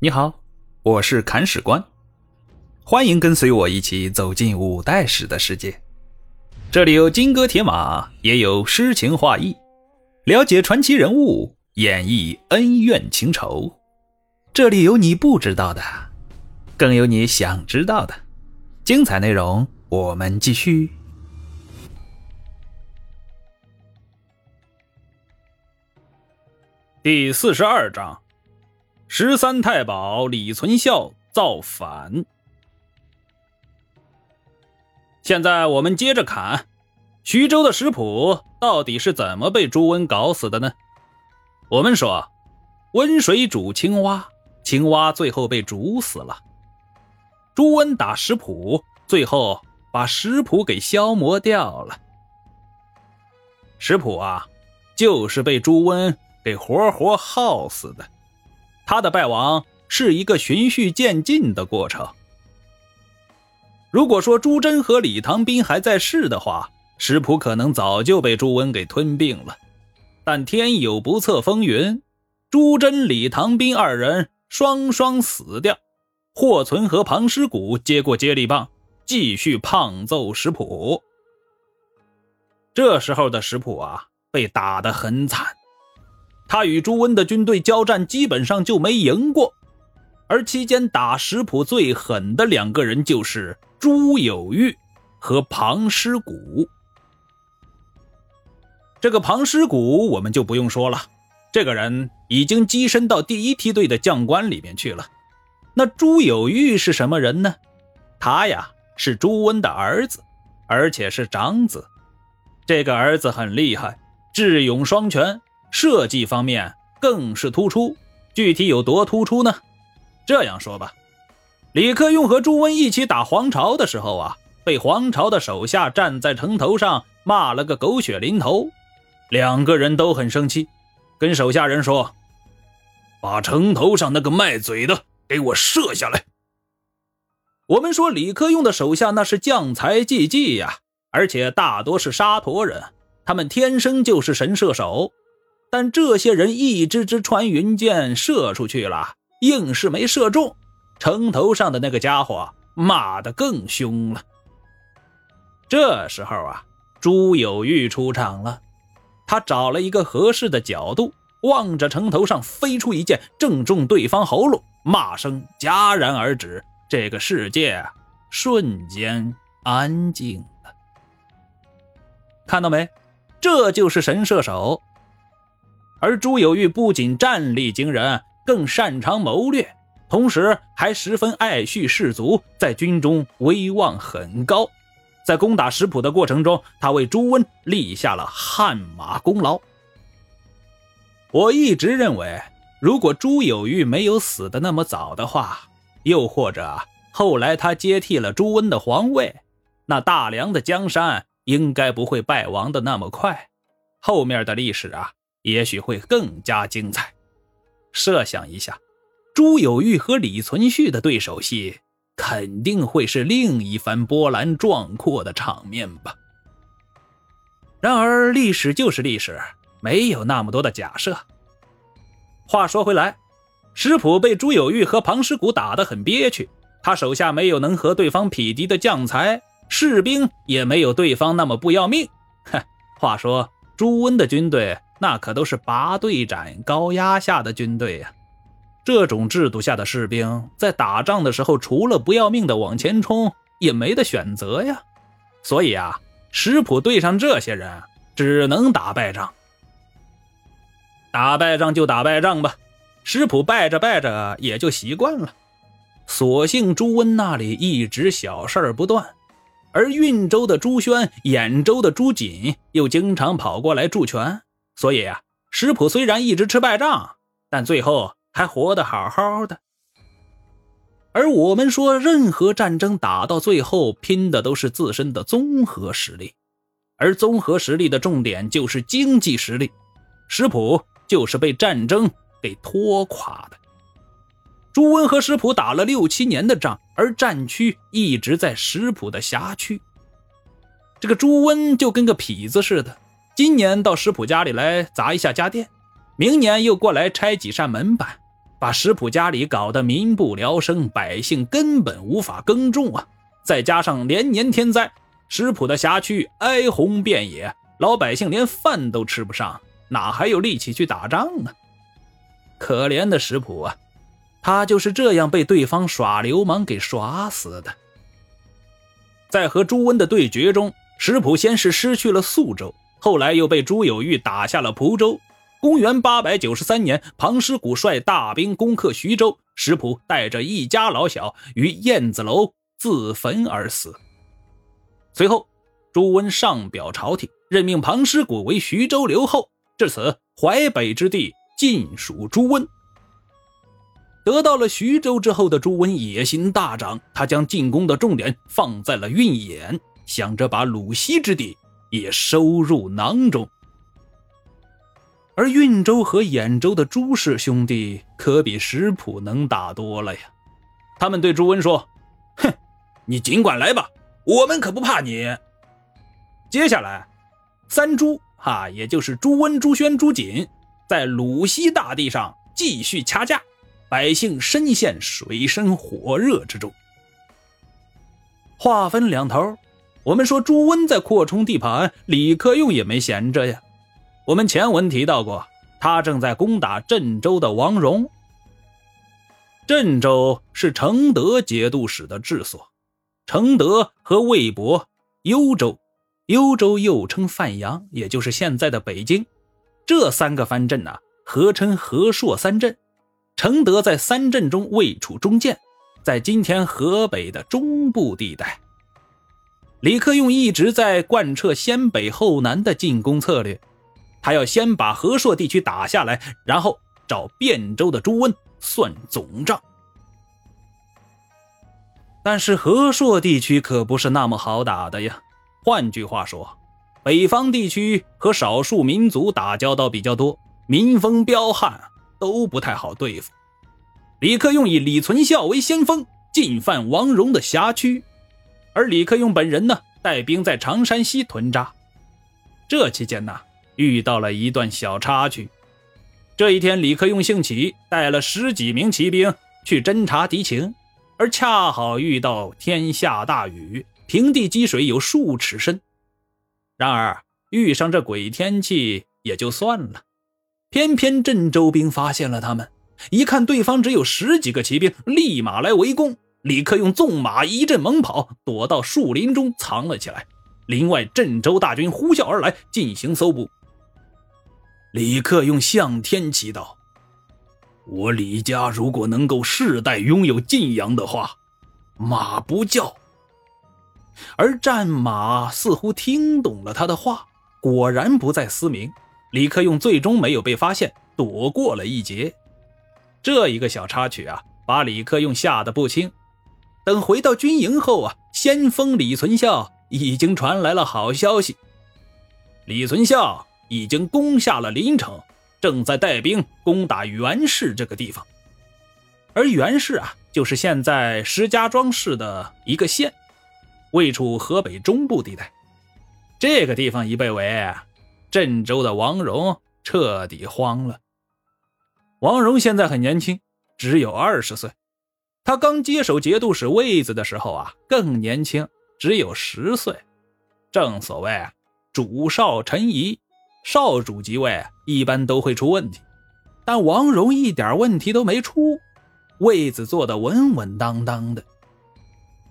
你好，我是砍史官，欢迎跟随我一起走进五代史的世界。这里有金戈铁马，也有诗情画意，了解传奇人物，演绎恩怨情仇。这里有你不知道的，更有你想知道的。精彩内容，我们继续。第四十二章。十三太保李存孝造反。现在我们接着砍，徐州的石普到底是怎么被朱温搞死的呢？我们说，温水煮青蛙，青蛙最后被煮死了。朱温打石普，最后把石普给消磨掉了。石普啊，就是被朱温给活活耗死的。他的败亡是一个循序渐进的过程。如果说朱桢和李唐斌还在世的话，石普可能早就被朱温给吞并了。但天有不测风云，朱桢、李唐斌二人双双死掉，霍存和庞师古接过接力棒，继续胖揍石普。这时候的石普啊，被打得很惨。他与朱温的军队交战，基本上就没赢过。而期间打石浦最狠的两个人，就是朱有玉和庞师古。这个庞师古我们就不用说了，这个人已经跻身到第一梯队的将官里面去了。那朱有玉是什么人呢？他呀是朱温的儿子，而且是长子。这个儿子很厉害，智勇双全。设计方面更是突出，具体有多突出呢？这样说吧，李克用和朱温一起打黄巢的时候啊，被黄巢的手下站在城头上骂了个狗血淋头，两个人都很生气，跟手下人说：“把城头上那个卖嘴的给我射下来。”我们说李克用的手下那是将才济济呀，而且大多是沙陀人，他们天生就是神射手。但这些人一支支穿云箭射出去了，硬是没射中。城头上的那个家伙骂得更凶了。这时候啊，朱有玉出场了，他找了一个合适的角度，望着城头上飞出一箭，正中对方喉咙，骂声戛然而止。这个世界瞬间安静了。看到没？这就是神射手。而朱有玉不仅战力惊人，更擅长谋略，同时还十分爱恤士卒，在军中威望很高。在攻打石浦的过程中，他为朱温立下了汗马功劳。我一直认为，如果朱有玉没有死的那么早的话，又或者后来他接替了朱温的皇位，那大梁的江山应该不会败亡的那么快。后面的历史啊。也许会更加精彩。设想一下，朱有玉和李存勖的对手戏，肯定会是另一番波澜壮阔的场面吧。然而，历史就是历史，没有那么多的假设。话说回来，石普被朱有玉和庞师古打得很憋屈，他手下没有能和对方匹敌的将才，士兵也没有对方那么不要命。哼，话说朱温的军队。那可都是拔队斩、高压下的军队呀！这种制度下的士兵，在打仗的时候，除了不要命的往前冲，也没得选择呀。所以啊，石普对上这些人，只能打败仗。打败仗就打败仗吧，石普败着败着也就习惯了。所幸朱温那里一直小事不断，而运州的朱宣、兖州的朱瑾又经常跑过来助拳。所以啊，石普虽然一直吃败仗，但最后还活得好好的。而我们说，任何战争打到最后，拼的都是自身的综合实力，而综合实力的重点就是经济实力。石普就是被战争给拖垮的。朱温和石普打了六七年的仗，而战区一直在石普的辖区。这个朱温就跟个痞子似的。今年到石普家里来砸一下家电，明年又过来拆几扇门板，把石普家里搞得民不聊生，百姓根本无法耕种啊！再加上连年天灾，石普的辖区哀鸿遍野，老百姓连饭都吃不上，哪还有力气去打仗啊？可怜的石普啊，他就是这样被对方耍流氓给耍死的。在和朱温的对决中，石普先是失去了宿州，后来又被朱有玉打下了蒲州。公元八百九十三年，庞师古率大兵攻克徐州，石普带着一家老小于燕子楼自焚而死。随后，朱温上表朝廷，任命庞师古为徐州留后。至此，淮北之地尽属朱温。得到了徐州之后的朱温野心大涨，他将进攻的重点放在了运兖，想着把鲁西之地也收入囊中。而运州和兖州的朱氏兄弟可比石普能打多了呀！他们对朱温说：“哼，你尽管来吧，我们可不怕你。”接下来，三朱哈，也就是朱温、朱宣、朱瑾，在鲁西大地上继续掐架，百姓深陷水深火热之中。话分两头，我们说朱温在扩充地盘，李克用也没闲着呀。我们前文提到过，他正在攻打郑州的王戎。郑州是承德节度使的治所，承德和魏博、幽州，幽州又称范阳，也就是现在的北京，这三个藩镇呐，合称和硕三镇。承德在三镇中位处中间，在今天河北的中部地带。李克用一直在贯彻先北后南的进攻策略。他要先把和硕地区打下来，然后找汴州的朱温算总账。但是和硕地区可不是那么好打的呀。换句话说，北方地区和少数民族打交道比较多，民风彪悍，都不太好对付。李克用以李存孝为先锋，进犯王戎的辖区，而李克用本人呢，带兵在常山西屯扎。这期间呢。遇到了一段小插曲。这一天，李克用兴起，带了十几名骑兵去侦察敌情，而恰好遇到天下大雨，平地积水有数尺深。然而遇上这鬼天气也就算了，偏偏郑州兵发现了他们，一看对方只有十几个骑兵，立马来围攻。李克用纵马一阵猛跑，躲到树林中藏了起来。林外，镇州大军呼啸而来，进行搜捕。李克用向天祈祷：“我李家如果能够世代拥有晋阳的话，马不叫。”而战马似乎听懂了他的话，果然不再嘶鸣。李克用最终没有被发现，躲过了一劫。这一个小插曲啊，把李克用吓得不轻。等回到军营后啊，先锋李存孝已经传来了好消息。李存孝。已经攻下了临城，正在带兵攻打袁氏这个地方。而袁氏啊，就是现在石家庄市的一个县，位处河北中部地带。这个地方一被围，郑州的王荣彻底慌了。王荣现在很年轻，只有二十岁。他刚接手节度使位子的时候啊，更年轻，只有十岁。正所谓主少臣疑。少主即位一般都会出问题，但王荣一点问题都没出，位子坐得稳稳当当的。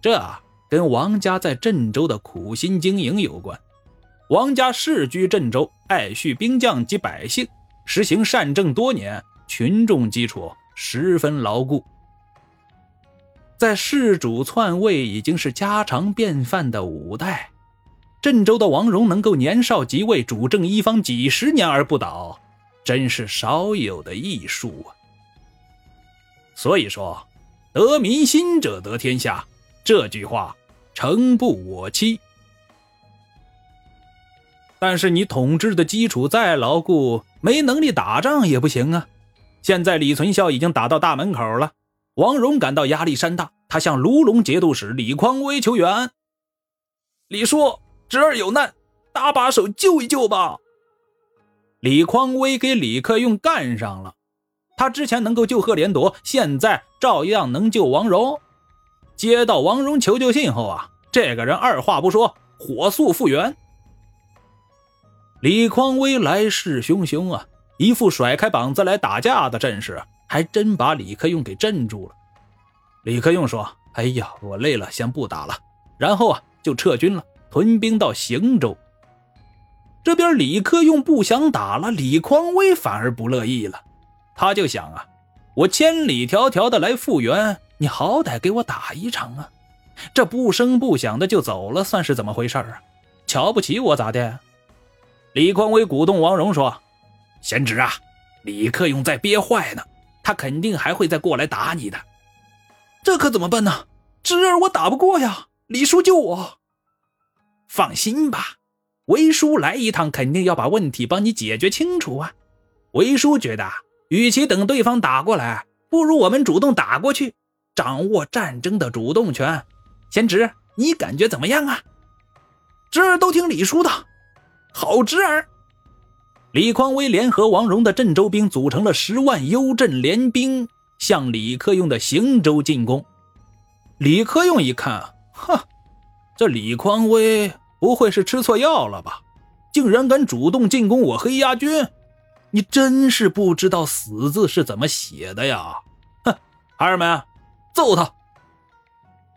这啊跟王家在郑州的苦心经营有关。王家世居郑州，爱恤兵将及百姓，实行善政多年，群众基础十分牢固。在世主篡位已经是家常便饭的五代。郑州的王戎能够年少即位，主政一方几十年而不倒，真是少有的艺术啊！所以说，得民心者得天下，这句话诚不我欺。但是你统治的基础再牢固，没能力打仗也不行啊！现在李存孝已经打到大门口了，王荣感到压力山大，他向卢龙节度使李匡威求援。李叔。侄儿有难，搭把手救一救吧。李匡威给李克用干上了，他之前能够救贺连铎，现在照样能救王荣。接到王荣求救信后啊，这个人二话不说，火速复原。李匡威来势汹汹啊，一副甩开膀子来打架的阵势，还真把李克用给镇住了。李克用说：“哎呀，我累了，先不打了。”然后啊，就撤军了，屯兵到邢州。这边李克用不想打了，李匡威反而不乐意了。他就想啊，我千里迢迢的来复原，你好歹给我打一场啊！这不声不响的就走了，算是怎么回事啊？瞧不起我咋的？李匡威鼓动王荣说：“贤侄啊，李克用在憋坏呢，他肯定还会再过来打你的。这可怎么办呢？侄儿我打不过呀！李叔救我！放心吧。”为叔来一趟，肯定要把问题帮你解决清楚啊！为叔觉得，与其等对方打过来，不如我们主动打过去，掌握战争的主动权。贤侄，你感觉怎么样啊？侄儿都听李叔的，好侄儿。李匡威联合王荣的镇州兵，组成了十万幽镇联兵，向李克用的邢州进攻。李克用一看，哼，这李匡威。不会是吃错药了吧？竟然敢主动进攻我黑鸭军！你真是不知道“死”字是怎么写的呀！哼，孩儿们，揍他！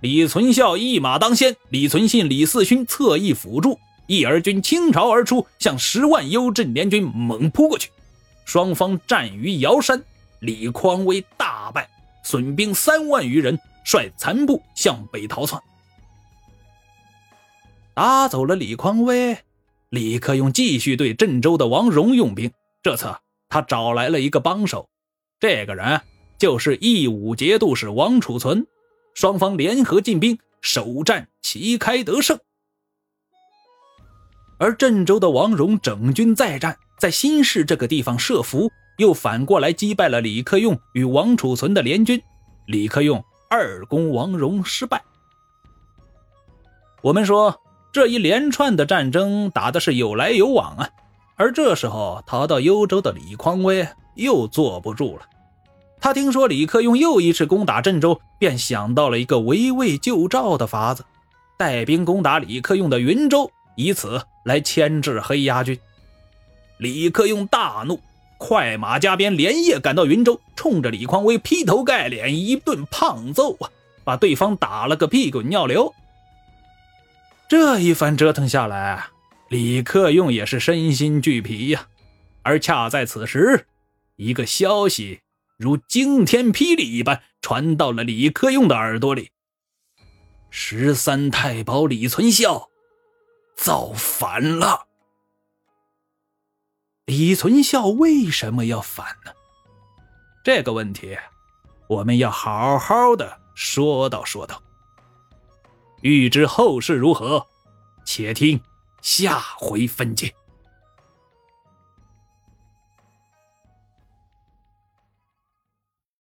李存孝一马当先，李存信、李嗣勋侧翼辅助，义儿军倾巢而出，向十万幽镇联军猛扑过去。双方战于瑶山，李匡威大败，损兵三万余人，率残部向北逃窜。打走了李匡威，李克用继续对郑州的王荣用兵。这次他找来了一个帮手，这个人就是义武节度使王储存。双方联合进兵，首战旗开得胜。而郑州的王荣整军再战，在新市这个地方设伏，又反过来击败了李克用与王储存的联军。李克用二攻王荣失败。我们说。这一连串的战争打的是有来有往啊，而这时候逃到幽州的李匡威又坐不住了。他听说李克用又一次攻打郑州，便想到了一个围魏救赵的法子，带兵攻打李克用的云州，以此来牵制黑鸦军。李克用大怒，快马加鞭，连夜赶到云州，冲着李匡威劈头盖脸一顿胖揍啊，把对方打了个屁滚尿流。这一番折腾下来，李克用也是身心俱疲呀。而恰在此时，一个消息如惊天霹雳一般传到了李克用的耳朵里：十三太保李存孝造反了。李存孝为什么要反呢？这个问题，我们要好好的说道说道。欲知后事如何，且听下回分解。